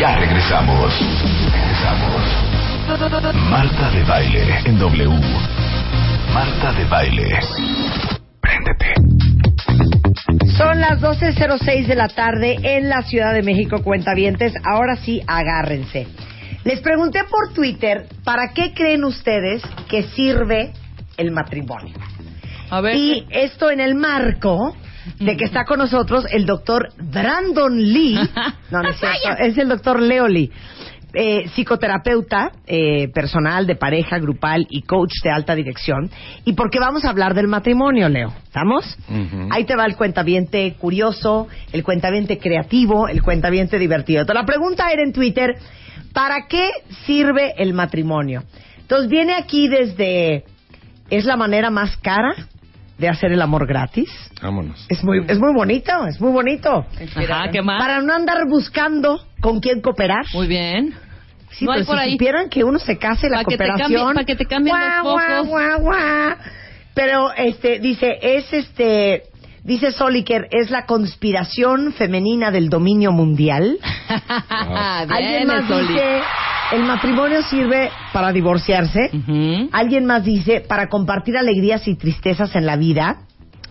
Ya regresamos. Regresamos. Marta de baile en W. Marta de baile. Préndete. Son las 12.06 de la tarde en la Ciudad de México, cuentavientes. Ahora sí, agárrense. Les pregunté por Twitter, ¿para qué creen ustedes que sirve el matrimonio? A ver. Y esto en el marco de que está con nosotros el doctor Brandon Lee. No, no es cierto, es el doctor Leo Lee. eh, psicoterapeuta eh, personal de pareja grupal y coach de alta dirección. Y porque vamos a hablar del matrimonio, Leo. ¿Estamos? Ahí te va el cuentaviente curioso, el cuentaviente creativo, el cuentaviente divertido. Entonces, la pregunta era en Twitter, ¿para qué sirve el matrimonio? Entonces viene aquí desde, ¿es la manera más cara de hacer el amor gratis? Vámonos. Es muy, es muy bonito, es muy bonito. Ajá, ¿qué más? Para no andar buscando con quién cooperar. Muy bien. Sí, No hay pero por si ahí. supieran que uno se case la Pa' que te cooperación. cambie- pa' que te cambien los guau, focos. guau, guau. Pero este dice, es este dice Soliker, es la conspiración femenina del dominio mundial. Alguien más Soli. dice, el matrimonio sirve para divorciarse. Alguien más dice, para compartir alegrías y tristezas en la vida,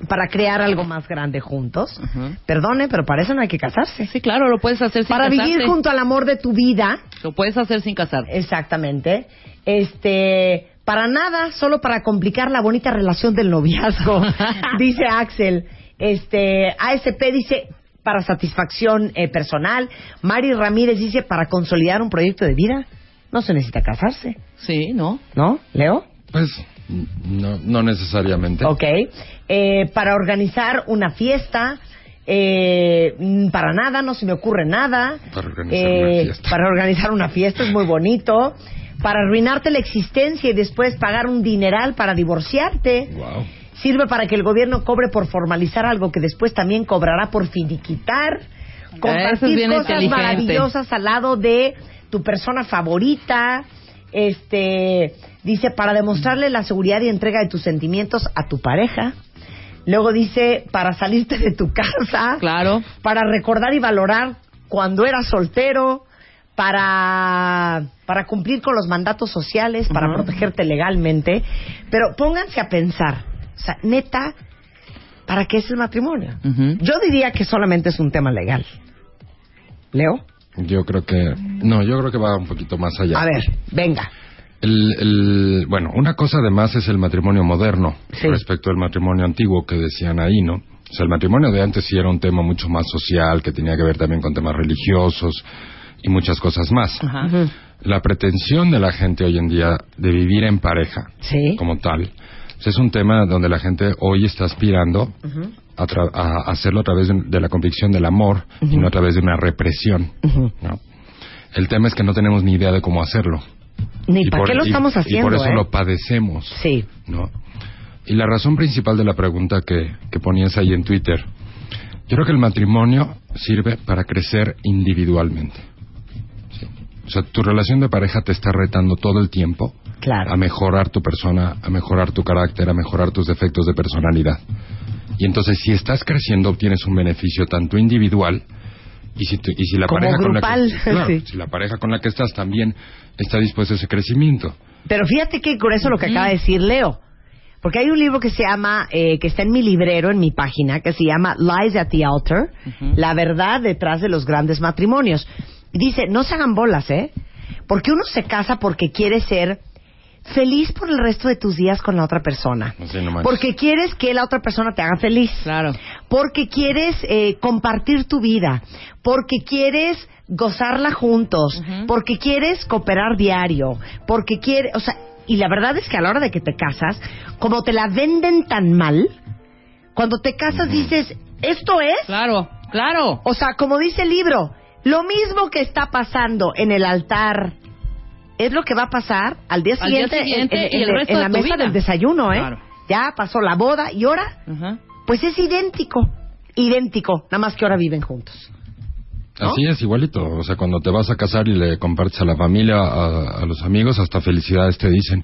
para crear algo más grande juntos. Perdone, pero para eso no hay que casarse. Sí, claro, lo puedes hacer sin Para casarte. vivir junto al amor de tu vida, Lo puedes hacer sin casarte. exactamente. Este, para nada, solo para complicar la bonita relación del noviazgo, dice Axel. Este, ASP dice para satisfacción eh, personal. Mari Ramírez dice para consolidar un proyecto de vida. No se necesita casarse, Sí, ¿no? ¿no? Leo. Pues no, no necesariamente. Ok. Eh, para organizar una fiesta. eh, para nada, no se me ocurre nada. Para organizar Eh, una fiesta. Para organizar una fiesta es muy bonito. Para arruinarte la existencia y después pagar un dineral para divorciarte. Wow. Sirve para que el gobierno cobre por formalizar algo que después también cobrará por finiquitar. Es Compartir bien cosas maravillosas al lado de tu persona favorita. Este dice para demostrarle la seguridad y entrega de tus sentimientos a tu pareja. Luego dice para salirte de tu casa Claro. para recordar y valorar cuando eras soltero, para, para cumplir con los mandatos sociales, para protegerte legalmente. Pero pónganse a pensar, o sea, neta, ¿para qué es el matrimonio? Yo diría que solamente es un tema legal. ¿Leo? Yo creo que. No, yo creo que va un poquito más allá. A ver, venga. El, el- bueno, una cosa además es el matrimonio moderno Sí. respecto al matrimonio antiguo que decían ahí, ¿no? O sea, el matrimonio de antes sí era un tema mucho más social, que tenía que ver también con temas religiosos y muchas cosas más. Ajá. La pretensión de la gente hoy en día de vivir en pareja Sí. como tal es un tema donde la gente hoy está aspirando a, tra- a hacerlo a través de, de la convicción del amor y no a través de una represión. El tema es que no tenemos ni idea de cómo hacerlo. Ni Y para por- qué lo y- estamos haciendo, Y por eso ¿eh? lo padecemos. Sí. ¿no? Y la razón principal de la pregunta que, que ponías ahí en Twitter, yo creo que el matrimonio sirve para crecer individualmente. O sea, tu relación de pareja te está retando todo el tiempo Claro. a mejorar tu persona, a mejorar tu carácter, a mejorar tus defectos de personalidad. Y entonces, si estás creciendo, obtienes un beneficio tanto individual y si, tu- y si la Como pareja con la que claro, sí. si la pareja con la que estás también está dispuesta a ese crecimiento. Pero fíjate que con eso lo que acaba de decir Leo. Porque hay un libro que se llama, eh, que está en mi librero, en mi página, que se llama Lies at the Altar, la verdad detrás de los grandes matrimonios. Y dice, no se hagan bolas, ¿eh? Porque uno se casa porque quiere ser feliz por el resto de tus días con la otra persona. Porque quieres que la otra persona te haga feliz Claro. porque quieres eh, compartir tu vida, porque quieres gozarla juntos, porque quieres cooperar diario, porque quieres, o sea, y la verdad es que a la hora de que te casas, como te la venden tan mal, cuando te casas dices, esto es, Claro. Claro. o sea, como dice el libro, lo mismo que está pasando en el altar es lo que va a pasar al día Al día siguiente, en- la mesa vida. del desayuno, ¿eh? Claro. Ya pasó la boda y ahora pues es idéntico, idéntico, nada más que ahora viven juntos. ¿no? Así es, igualito. O sea, cuando te vas a casar y le compartes a la familia, a, a los amigos, hasta felicidades te dicen.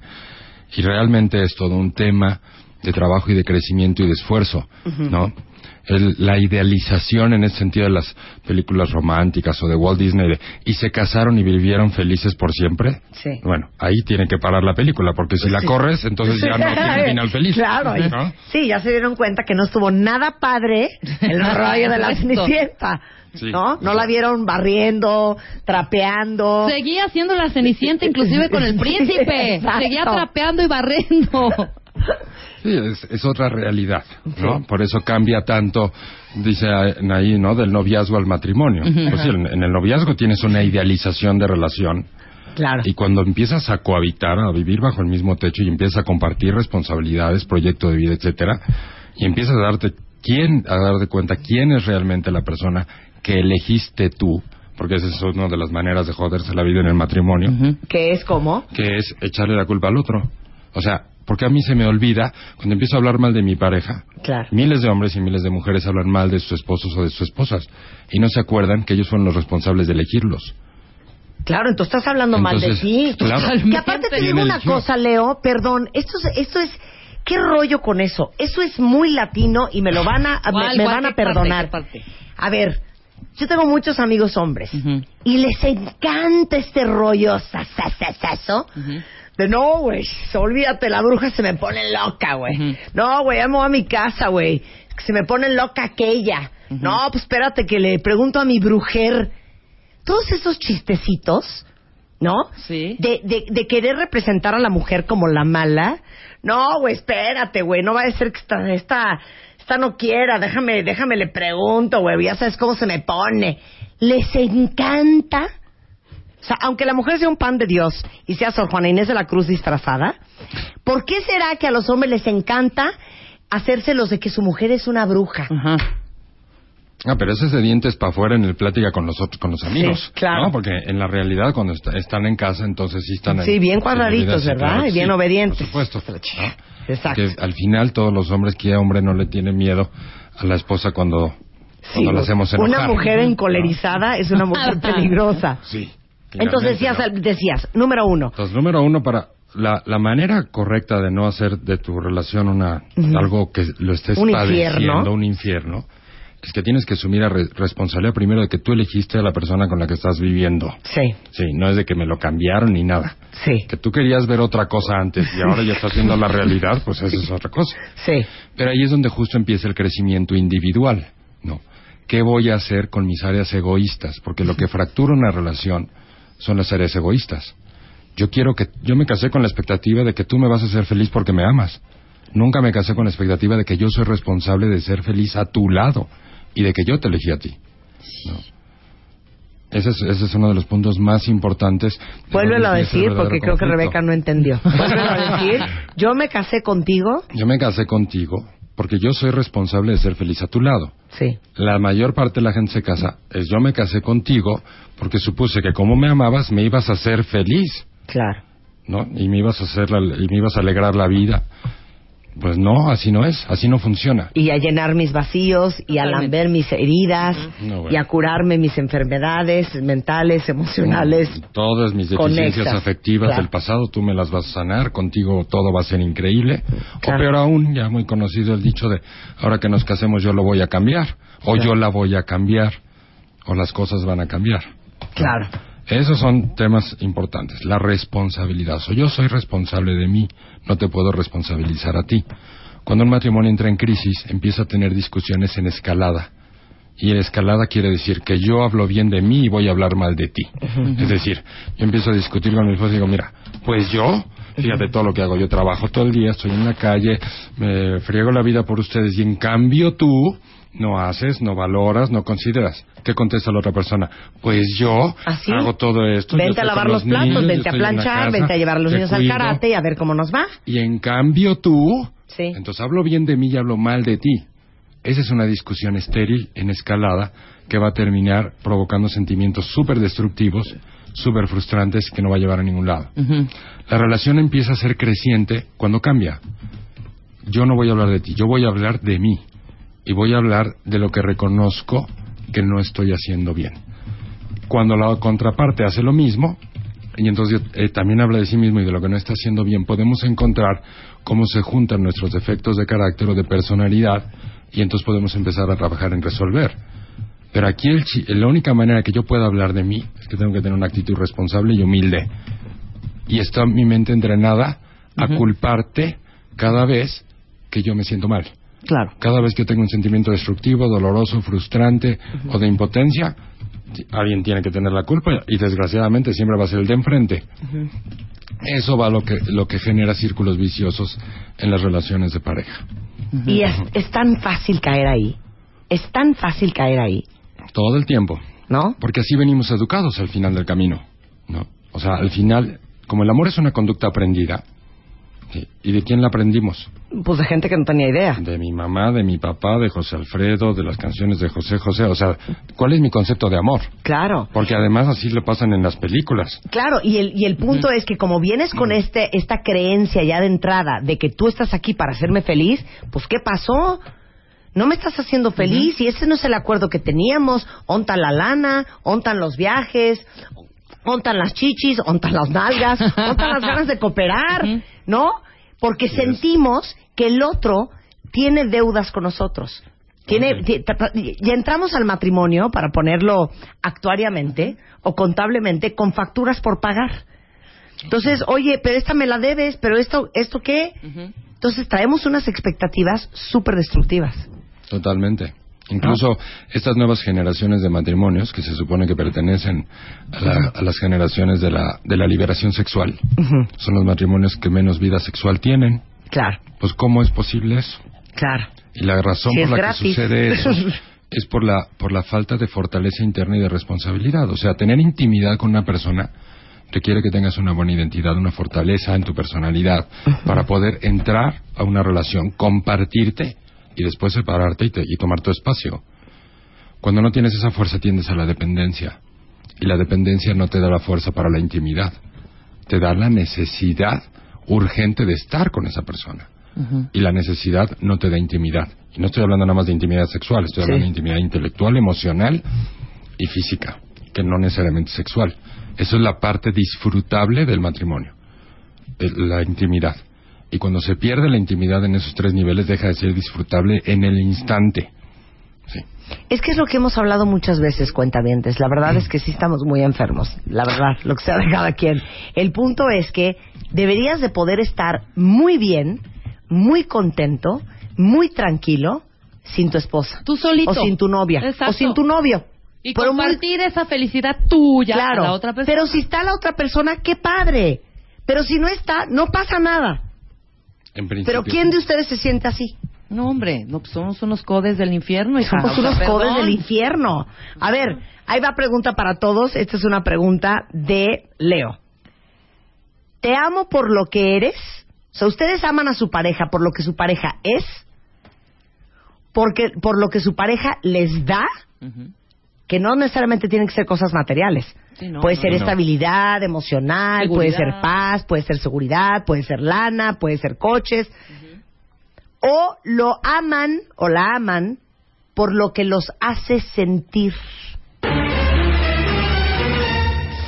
Y realmente es todo un tema de trabajo y de crecimiento y de esfuerzo, ¿no? El- la idealización en ese sentido de las películas románticas o de Walt Disney de, y se casaron y vivieron felices por siempre. Sí. Bueno, ahí tiene que parar la película porque si la corres, entonces ya no tiene final feliz. Claro. ¿no? Sí, ya se dieron cuenta que no estuvo nada padre el rollo de la. Cenicienta. Sí. ¿No? No la vieron barriendo, trapeando. Seguía haciendo la cenicienta inclusive con el príncipe. Exacto. Seguía trapeando y barrendo. Sí, es, es otra realidad, ¿no? Por eso cambia tanto, dice ahí, ¿no? Del noviazgo al matrimonio. Pues sí, en, en el noviazgo tienes una idealización de relación Claro. y cuando empiezas a cohabitar, a vivir bajo el mismo techo y empiezas a compartir responsabilidades, proyecto de vida, etcétera, y empiezas a darte quién, a darte cuenta quién es realmente la persona que elegiste tú, porque esa es una de las maneras de joderse la vida en el matrimonio Que es como. que es echarle la culpa al otro. O sea, porque a mí se me olvida cuando empiezo a hablar mal de mi pareja. Claro. Miles de hombres y miles de mujeres hablan mal de sus esposos o de sus esposas y no se acuerdan que ellos fueron los responsables de elegirlos. Claro, entonces estás hablando mal de ti. claro. Que aparte te ¿Quién digo una cosa, Leo, perdón, esto es, esto es, ¿qué rollo con eso? Eso es muy latino y me lo van a, me, ¿Cuál, me cuál, van a parte, perdonar. qué parte? A ver, yo tengo muchos amigos hombres y les encanta este rollo sasasasaso. De no, güey, olvídate, la bruja se me pone loca, güey. No, güey, amo a mi casa, güey. Se me pone loca aquella. No, pues espérate que le pregunto a mi brujer. Todos esos chistecitos, ¿no? Sí. De, de, de querer representar a la mujer como la mala. No, güey, espérate, güey, no va a ser que esta, esta, esta no quiera, déjame, déjame le pregunto, güey, ya sabes cómo se me pone. Les encanta. O sea, aunque la mujer sea un pan de Dios y sea Sor Juana Inés de la Cruz disfrazada, ¿por qué será que a los hombres les encanta hacérselos de que su mujer es una bruja? Ajá. Ah, pero ese es de dientes para afuera en el plática con los otros, con los amigos. Sí, claro. ¿no? Porque en la realidad cuando est- están en casa, entonces sí están... Sí, bien cuadraditos, sí, ¿verdad? Y bien sí, obedientes. Por supuesto. ¿no? Exacto. Que al final todos los hombres, que hombre no le tiene miedo a la esposa cuando, cuando la hacemos enojar. una mujer encolerizada es una mujer peligrosa. Sí. Entonces decías, ¿no? decías, número uno, Entonces, número uno, para la, la manera correcta de no hacer de tu relación una algo que lo estés Un padeciendo, infierno. un infierno, es que tienes que asumir la re- responsabilidad primero de que tú elegiste a la persona con la que estás viviendo. sí, Sí, no es de que me lo cambiaron ni nada. sí, Que tú querías ver otra cosa antes y ahora ya estás viendo la realidad, pues esa es otra cosa. sí, Pero ahí es donde justo empieza el crecimiento individual, ¿no? ¿Qué voy a hacer con mis áreas egoístas? Porque lo que fractura una relación son las áreas egoístas. Yo quiero que yo me casé con la expectativa de que tú me vas a hacer feliz porque me amas. Nunca me casé con la expectativa de que yo soy responsable de ser feliz a tu lado y de que yo te elegí a ti. ¿no? Ese es, ese es uno de los puntos más importantes. Vuélvelo a decir porque creo que. Rebeca no entendió. Vuélvelo a decir. Yo me casé contigo. Yo me casé contigo porque yo soy responsable de ser feliz a tu lado. Sí. La mayor parte de la gente se casa es yo me casé contigo porque supuse que como me amabas me ibas a hacer feliz, Claro. ¿no? Y me ibas a hacer la- y me ibas a alegrar la vida. Pues no, así no es, así no funciona. Y a llenar mis vacíos y a lamber mis heridas No, bueno. y a curarme mis enfermedades mentales, emocionales. Todas mis deficiencias conexas, afectivas claro. del pasado tú me las vas a sanar, contigo todo va a ser increíble. Claro. O peor aún, ya muy conocido el dicho de ahora que nos casemos yo lo voy a cambiar, o Claro. yo la voy a cambiar, o las cosas van a cambiar. Claro. Esos son temas importantes. La responsabilidad. So, yo soy responsable de mí, no te puedo responsabilizar a ti. Cuando un matrimonio entra en crisis, empieza a tener discusiones en escalada. Y en escalada quiere decir que yo hablo bien de mí y voy a hablar mal de ti. Es decir, yo empiezo a discutir con mi esposa y digo, mira, pues yo, fíjate todo lo que hago, yo trabajo todo el día, estoy en la calle, me friego la vida por ustedes y en cambio tú no haces, no valoras, no consideras. ¿Qué contesta la otra persona? Pues yo ¿Así? hago todo esto. Vente a lavar los platos, niños, vente a planchar, casa, vente a llevar a los niños al karate y a ver cómo nos va. Y en cambio tú, Sí. entonces hablo bien de mí y hablo mal de ti. Esa es una discusión estéril en escalada que va a terminar provocando sentimientos súper destructivos, súper frustrantes que no va a llevar a ningún lado. La relación empieza a ser creciente cuando cambia. Yo no voy a hablar de ti, yo voy a hablar de mí. Y voy a hablar de lo que reconozco que no estoy haciendo bien. Cuando la contraparte hace lo mismo, Y entonces eh, también habla de sí mismo y de lo que no está haciendo bien. Podemos encontrar cómo se juntan nuestros defectos de carácter o de personalidad y entonces podemos empezar a trabajar en resolver. Pero aquí el chi- la única manera que yo pueda hablar de mí es que tengo que tener una actitud responsable y humilde. Y está mi mente entrenada a culparte cada vez que yo me siento mal. Claro. Cada vez que tengo un sentimiento destructivo, doloroso, frustrante o de impotencia, alguien tiene que tener la culpa y desgraciadamente siempre va a ser el de enfrente. Eso va lo que, lo que genera círculos viciosos en las relaciones de pareja. Y es, es tan fácil caer ahí. Es tan fácil caer ahí, Todo el tiempo. ¿no? Porque así venimos educados al final del camino. ¿no? O sea, al final, como el amor es una conducta aprendida. ¿Y de quién la aprendimos? Pues de gente que no tenía idea. De mi mamá, de mi papá, de José Alfredo, de las canciones de José José. O sea, ¿cuál es mi concepto de amor? Claro. Porque además así le pasan en las películas. Claro, y el, y el punto es que como vienes con este esta creencia ya de entrada de que tú estás aquí para hacerme feliz, pues ¿qué pasó? No me estás haciendo feliz y ese no es el acuerdo que teníamos. Ontan la lana, ontan los viajes, ontan las chichis, ontan las nalgas, ontan las ganas de cooperar, ¿no? Porque sentimos que el otro tiene deudas con nosotros. Tiene, ya entramos al matrimonio, para ponerlo actuariamente o contablemente, con facturas por pagar. Entonces, oye, pero esta me la debes, pero esto, ¿esto qué? Entonces traemos unas expectativas súper destructivas. Totalmente. Incluso estas nuevas generaciones de matrimonios que se supone que pertenecen a, la- a las generaciones de la, de la liberación sexual son los matrimonios que menos vida sexual tienen. Claro, Pues ¿cómo es posible eso? claro. Y la razón Si por la gratis. que sucede eso es por la, por la falta de fortaleza interna y de responsabilidad. O sea, tener intimidad con una persona requiere que tengas una buena identidad, una fortaleza en tu personalidad para poder entrar a una relación, compartirte y después separarte y, te- y tomar tu espacio. Cuando no tienes esa fuerza tiendes a la dependencia y la dependencia no te da la fuerza para la intimidad, te da la necesidad urgente de estar con esa persona y la necesidad no te da intimidad. Y no estoy hablando nada más de intimidad sexual, estoy Sí. hablando de intimidad intelectual, emocional y física, que no necesariamente sexual. Eso es la parte disfrutable del matrimonio, la intimidad. Y cuando se pierde la intimidad en esos tres niveles, deja de ser disfrutable en el instante. Sí. Es que es lo que hemos hablado muchas veces, cuentavientes. La verdad es que sí estamos muy enfermos. La verdad, lo que sea de cada quien. El punto es que deberías de poder estar muy bien, muy contento, muy tranquilo sin tu esposa. Tú solito. O sin tu novia. Exacto. O sin tu novio. Y Pero muy- compartir esa felicidad tuya claro. a la otra persona. Pero si está la otra persona, qué padre. Pero si no está, no pasa nada. En principio. Pero ¿quién de ustedes se siente así? No, hombre, no, pues somos unos codes del infierno. hija. Somos unos perdón. codes del infierno. A ver, ahí va pregunta para todos. Esta es una pregunta de Leo. ¿Te amo por lo que eres? O sea, ¿ustedes aman a su pareja por lo que su pareja es? Porque, ¿Por lo que su pareja les da? Que no necesariamente tienen que ser cosas materiales. Sí, no, puede ser no. estabilidad emocional, puede ser paz, puede ser seguridad, puede ser lana, puede ser coches. O lo aman o la aman por lo que los hace sentir.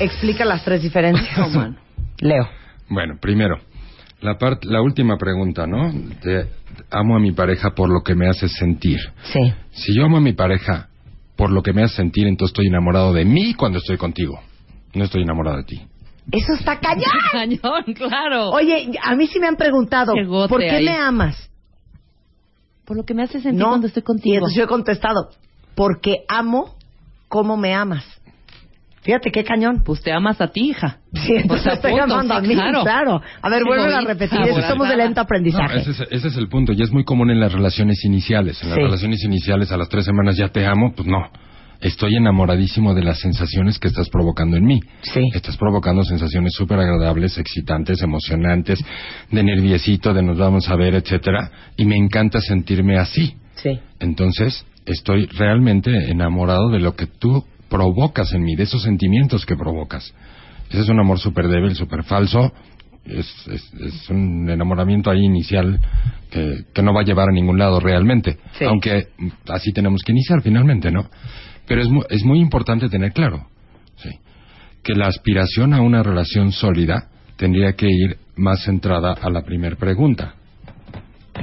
Explica las tres diferencias. Leo. Bueno, primero, la, part- la última pregunta, ¿no? Te- amo a mi pareja por lo que me hace sentir. Sí. Si yo amo a mi pareja por lo que me hace sentir, entonces estoy enamorado de mí cuando estoy contigo. No estoy enamorado de ti. Eso está cañón. Cañón, claro. Oye, a mí sí me han preguntado, ¿por qué ahí. me amas? Por lo que me hace sentir cuando estoy Y contigo. entonces yo he contestado, porque amo cómo me amas. Fíjate qué cañón. Pues te amas a ti, hija. Sí, entonces estoy punto, amando a sí, mí, claro. claro. A ver, Sí, vuelve a repetir, eso somos de lento aprendizaje. No, ese, es, ese es el punto y es muy común en las relaciones iniciales. En las Sí. relaciones iniciales a las tres semanas ya te amo, pues no. Estoy enamoradísimo de las sensaciones que estás provocando en mí. Sí. Estás provocando sensaciones súper agradables, excitantes, emocionantes, de nerviecito, de nos vamos a ver, etcétera. Y me encanta sentirme así. Sí. Entonces, estoy realmente enamorado de lo que tú provocas en mí, de esos sentimientos que provocas. Ese es un amor súper débil, súper falso. Es, es- es un enamoramiento ahí inicial que, que no va a llevar a ningún lado realmente. Sí. Aunque así tenemos que iniciar finalmente, ¿no? Pero es, mu- es muy importante tener claro, ¿sí? que la aspiración a una relación sólida tendría que ir más centrada a la primera pregunta.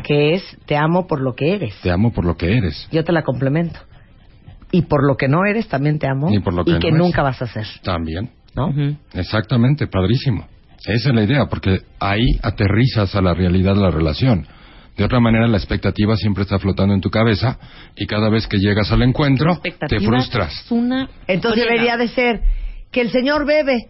Que es, te amo por lo que eres. Te amo por lo que eres. Yo te la complemento. Y por lo que no eres, también te amo. Y por lo que y que no nunca es. vas a ser. También. ¿No? Exactamente, padrísimo. Esa es la idea, porque ahí aterrizas a la realidad de la relación. De otra manera, la expectativa siempre está flotando en tu cabeza y cada vez que llegas al encuentro, te frustras. Es una Entonces debería de ser que el señor bebe.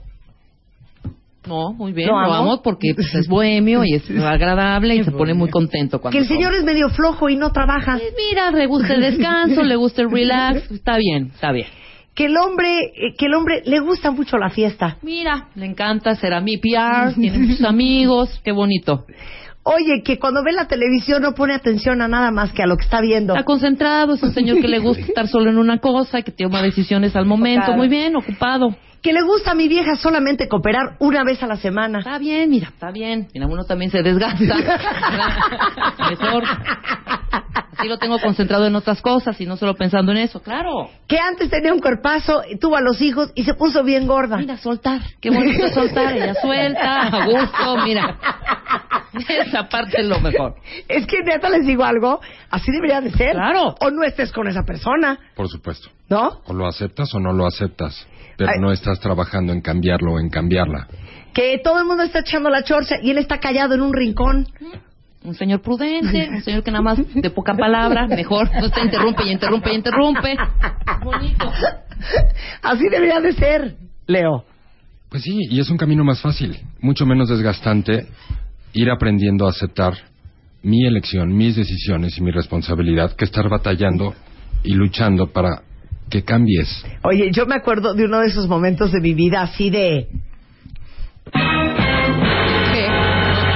No, muy bien, ¿Lo lo, amo? amo porque pues, es bohemio y es agradable y se pone muy contento cuando Que el come. señor es medio flojo y no trabaja. Pues mira, le gusta el descanso, le gusta el relax, está bien, está bien. Que el hombre, eh, que el hombre le gusta mucho la fiesta. Mira, le encanta ser a mi PR, tiene muchos amigos, qué bonito. Oye, que cuando ve la televisión no pone atención a nada más que a lo que está viendo. Está concentrado, es un señor que le gusta estar solo en una cosa, que toma decisiones al momento, Claro. muy bien, ocupado. Que le gusta a mi vieja solamente cooperar una vez a la semana. Está bien, mira, está bien. Mira, uno también se desgasta. Mejor. Así lo tengo concentrado en otras cosas y no solo pensando en eso, claro. Que antes tenía un cuerpazo, tuvo a los hijos y se puso bien gorda. Mira, soltar. Qué bonito soltar. Ella suelta, a gusto, mira. Esa parte es lo mejor. Es que neta les digo algo, así debería de ser. Claro. O no estés con esa persona, Por supuesto. ¿no? O lo aceptas o no lo aceptas. Pero Ay. no estás trabajando en cambiarlo o en cambiarla. Que todo el mundo está echando la chorcha y él está callado en un rincón. Un señor prudente, un señor que nada más de poca palabra, mejor, no te interrumpe y interrumpe y interrumpe. Bonito. Así debería de ser, Leo. Pues sí, y es un camino más fácil, mucho menos desgastante, ir aprendiendo a aceptar mi elección, mis decisiones y mi responsabilidad, que estar batallando y luchando para que cambies. Oye, yo me acuerdo de uno de esos momentos de mi vida así de... ¿Qué?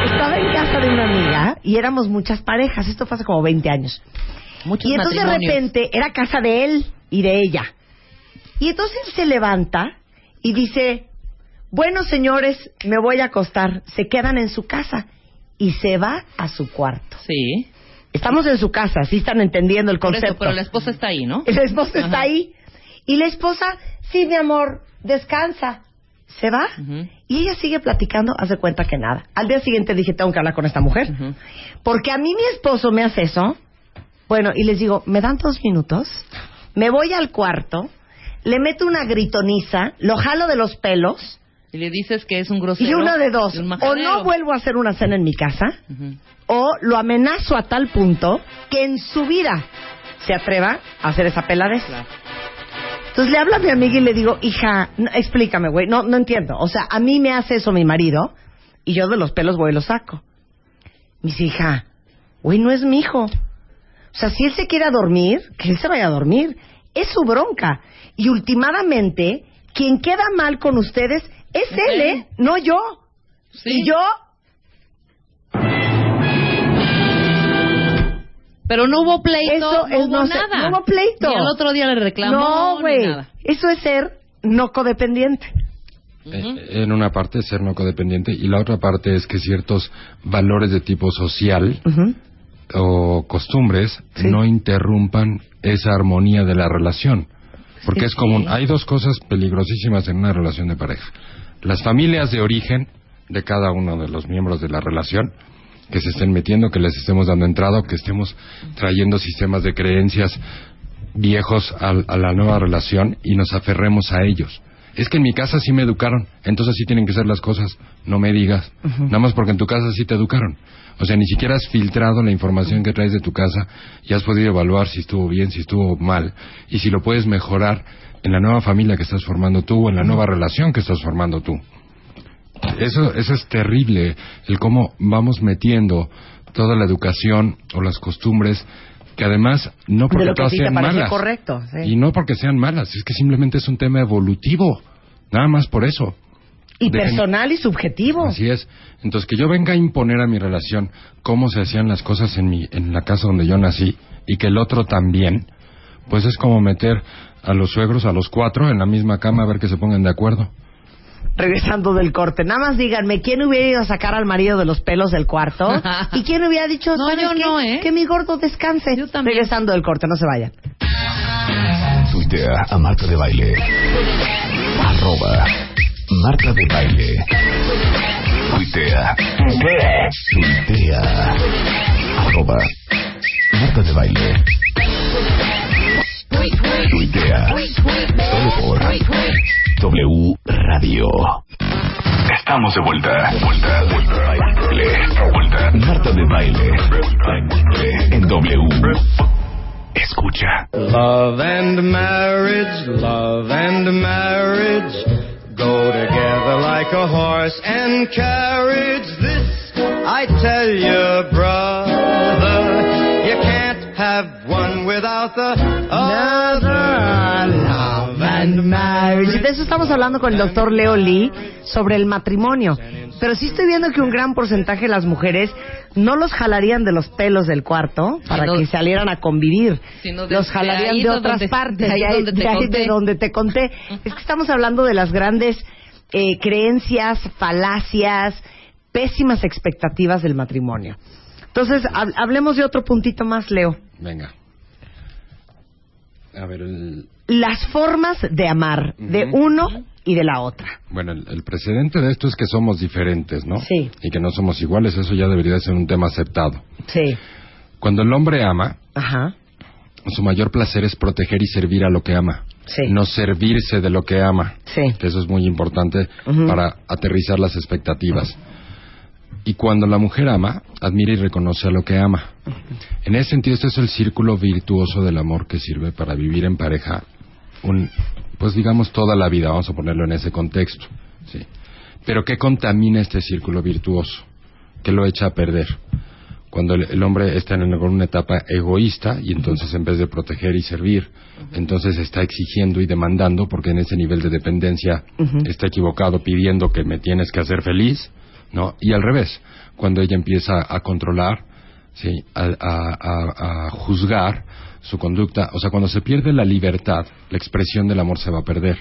Estaba en casa de una amiga y éramos muchas parejas, esto fue hace como 20 años. Muchos Y entonces de repente era casa de él y de ella. Y entonces él se levanta y dice, bueno señores, me voy a acostar. Se quedan en su casa y se va a su cuarto. Sí. Estamos en su casa, sí están entendiendo el Por concepto. eso, pero la esposa está ahí, ¿no? La esposa está ahí. Y la esposa, sí, mi amor, descansa. Se va. Y ella sigue platicando, hace cuenta que nada. Al día siguiente dije, tengo que hablar con esta mujer. Porque a mí mi esposo me hace eso. Bueno, y les digo, ¿me dan dos minutos? Me voy al cuarto, le meto una gritoniza, lo jalo de los pelos Y le dices que es un grosero. y una de dos. O no vuelvo a hacer una cena en mi casa, o lo amenazo a tal punto que en su vida se atreva a hacer esa peladez. Claro. Entonces le hablo a mi amiga y le digo, hija, no, explícame, güey, no, no entiendo. O sea, a mí me hace eso mi marido y yo de los pelos voy y los saco. Me dice, hija, güey, no es mi hijo. O sea, si él se quiere a dormir, que él se vaya a dormir. Es su bronca. Y últimamente, quien queda mal con ustedes es Es él. ¿eh? No yo. Sí. Y yo, Pero no hubo pleito, Eso no es hubo no sé- nada. no hubo pleito. Y al otro día le reclamó. no, güey. nada. Eso es ser no codependiente. Eh, en una parte ser no codependiente y la otra parte es que ciertos valores de tipo social o costumbres Sí. no interrumpan esa armonía de la relación. Porque que es común. Hay dos cosas peligrosísimas en una relación de pareja. Las familias de origen de cada uno de los miembros de la relación que se estén metiendo, que les estemos dando entrada, que estemos trayendo sistemas de creencias viejos al- a, la nueva relación y nos aferremos a ellos. Es que en mi casa sí me educaron, entonces así tienen que ser las cosas. No me digas, nada más porque en tu casa sí te educaron. O sea, ni siquiera has filtrado la información que traes de tu casa y has podido evaluar si estuvo bien, si estuvo mal y si lo puedes mejorar en la nueva familia que estás formando tú o en la nueva relación que estás formando tú. Eso, eso es terrible, el cómo vamos metiendo toda la educación o las costumbres que además no De porque lo que a todas sean malas correcto. sí. y no porque sean malas, es que simplemente es un tema evolutivo, nada más por eso. Y personal y subjetivo. Así es. Entonces, que yo venga a imponer a mi relación cómo se hacían las cosas en, mi, en la casa donde yo nací y que el otro también, pues es como meter a los suegros, a los cuatro, en la misma cama a ver que se pongan de acuerdo. Regresando del corte, nada más díganme quién hubiera ido a sacar al marido de los pelos del cuarto y quién hubiera dicho, No, ¿sabes yo qué? no, ¿eh? Que mi gordo descanse. Yo también. Regresando del corte, no se vayan. Tuitea a Marta de Baile. Arroba Marta de Baile. Tuitea. Tuitea. Arroba Marta de Baile. Tuitea. Solo por W Radio. Estamos de vuelta. Vuelta, vuelta. Baile. Vuelta. Marta de Baile. En W. Escucha. Love and marriage, love and marriage go together like a horse and carriage. This I tell you, brother, you can't have one without the other. Love and marriage. De eso estamos hablando con el doctor Leo Lee sobre el matrimonio. Pero sí estoy viendo que un gran porcentaje de las mujeres no los jalarían de los pelos del cuarto para Sino- que salieran a convivir. De- los jalarían de, de otras donde- partes, de ahí de ahí, donde te de ahí conté. de donde te conté. Es que estamos hablando de las grandes eh, creencias, falacias, pésimas expectativas del matrimonio. Entonces, hab- hablemos de otro puntito más, Leo. Venga. A ver, el- Las formas de amar de uno y de la otra. bueno, el, el precedente de esto es que somos diferentes, ¿no? Sí. Y que no somos iguales, eso ya debería ser un tema aceptado. Sí. Cuando el hombre ama, Ajá. su mayor placer es proteger y servir a lo que ama. Sí. No servirse de lo que ama. Sí. Que eso es muy importante para aterrizar las expectativas. Y cuando la mujer ama, admira y reconoce a lo que ama. En ese sentido, este es el círculo virtuoso del amor que sirve para vivir en pareja, un, pues digamos toda la vida, vamos a ponerlo en ese contexto. ¿sí? Pero ¿qué contamina este círculo virtuoso? ¿Qué lo echa a perder? Cuando el, el hombre está en una etapa egoísta y entonces en vez de proteger y servir, entonces está exigiendo y demandando porque en ese nivel de dependencia está equivocado pidiendo que me tienes que hacer feliz, ¿no? Y al revés, cuando ella empieza a controlar, ¿sí? a, a- juzgar su conducta, o sea, cuando se pierde la libertad, la expresión del amor se va a perder.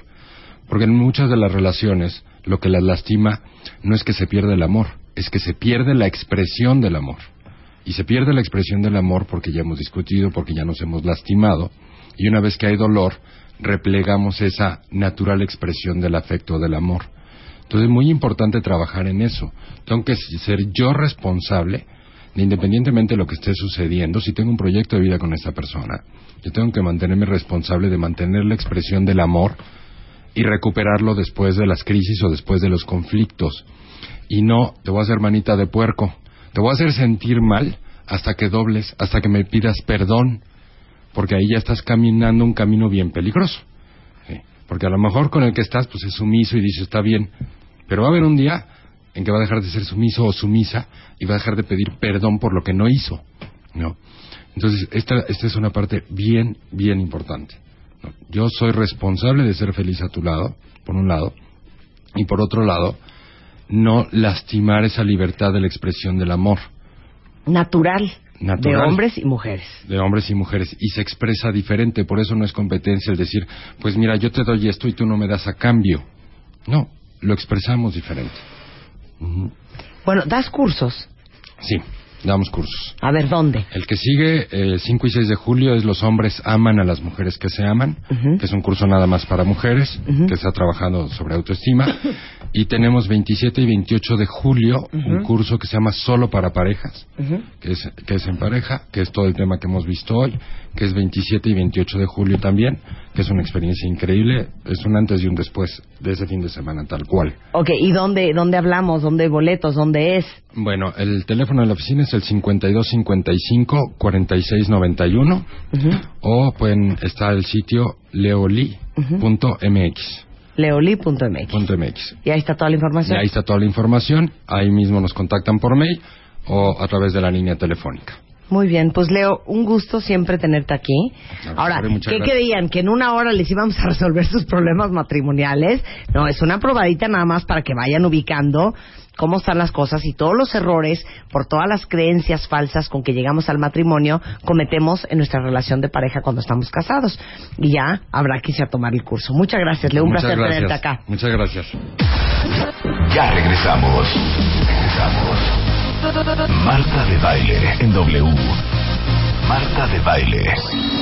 Porque en muchas de las relaciones lo que las lastima no es que se pierda el amor, es que se pierde la expresión del amor. Y se pierde la expresión del amor porque ya hemos discutido, porque ya nos hemos lastimado. Y una vez que hay dolor, replegamos esa natural expresión del afecto del amor. Entonces es muy importante trabajar en eso. Tengo que ser yo responsable independientemente de lo que esté sucediendo, si tengo un proyecto de vida con esta persona, yo tengo que mantenerme responsable de mantener la expresión del amor y recuperarlo después de las crisis o después de los conflictos. Y no, te voy a hacer manita de puerco, te voy a hacer sentir mal hasta que dobles, hasta que me pidas perdón, porque ahí ya estás caminando un camino bien peligroso. Porque a lo mejor con el que estás pues es sumiso y dice está bien, pero va a haber un día en que va a dejar de ser sumiso o sumisa y va a dejar de pedir perdón por lo que no hizo. ¿no? Entonces, esta, esta es una parte bien, bien importante. ¿no? Yo soy responsable de ser feliz a tu lado, por un lado, y por otro lado, no lastimar esa libertad de la expresión del amor Natural. Natural. De hombres y mujeres. de hombres y mujeres y se expresa diferente, por eso no es competencia el decir, pues mira, yo te doy esto y tú no me das a cambio. No, lo expresamos diferente. Bueno, das cursos. Sí, damos cursos. A ver, ¿dónde? El que sigue, el 5 y 6 de julio, es Los hombres aman a las mujeres que se aman, que es un curso nada más para mujeres, que está trabajando sobre autoestima. Y tenemos 27 y 28 de julio, un curso que se llama Solo para parejas, que es, que es en pareja, que es todo el tema que hemos visto hoy, que es 27 y 28 de julio también, que es una experiencia increíble, es un antes y un después de ese fin de semana tal cual. Ok, ¿y dónde, dónde hablamos? ¿Dónde hay boletos? ¿Dónde es? Bueno, el teléfono de la oficina es el 5255-4691 Ujú. o pueden está el sitio leoli.mx. Leoli.mx. Y ahí está toda la Y información. ahí está toda la información, ahí mismo nos contactan por mail o a través de la línea telefónica. Muy bien, pues Leo, un gusto siempre tenerte aquí. Ahora, ¿qué creían? ¿Que en una hora les íbamos a resolver sus problemas matrimoniales? No, es una probadita nada más para que vayan ubicando cómo están las cosas y todos los errores por todas las creencias falsas con que llegamos al matrimonio cometemos en nuestra relación de pareja cuando estamos casados. Y ya habrá que irse a tomar el curso. Muchas gracias, Leo. Un Muchas placer gracias. tenerte acá. Muchas gracias. Ya regresamos. Regresamos. Marta de baile en W. Marta de baile.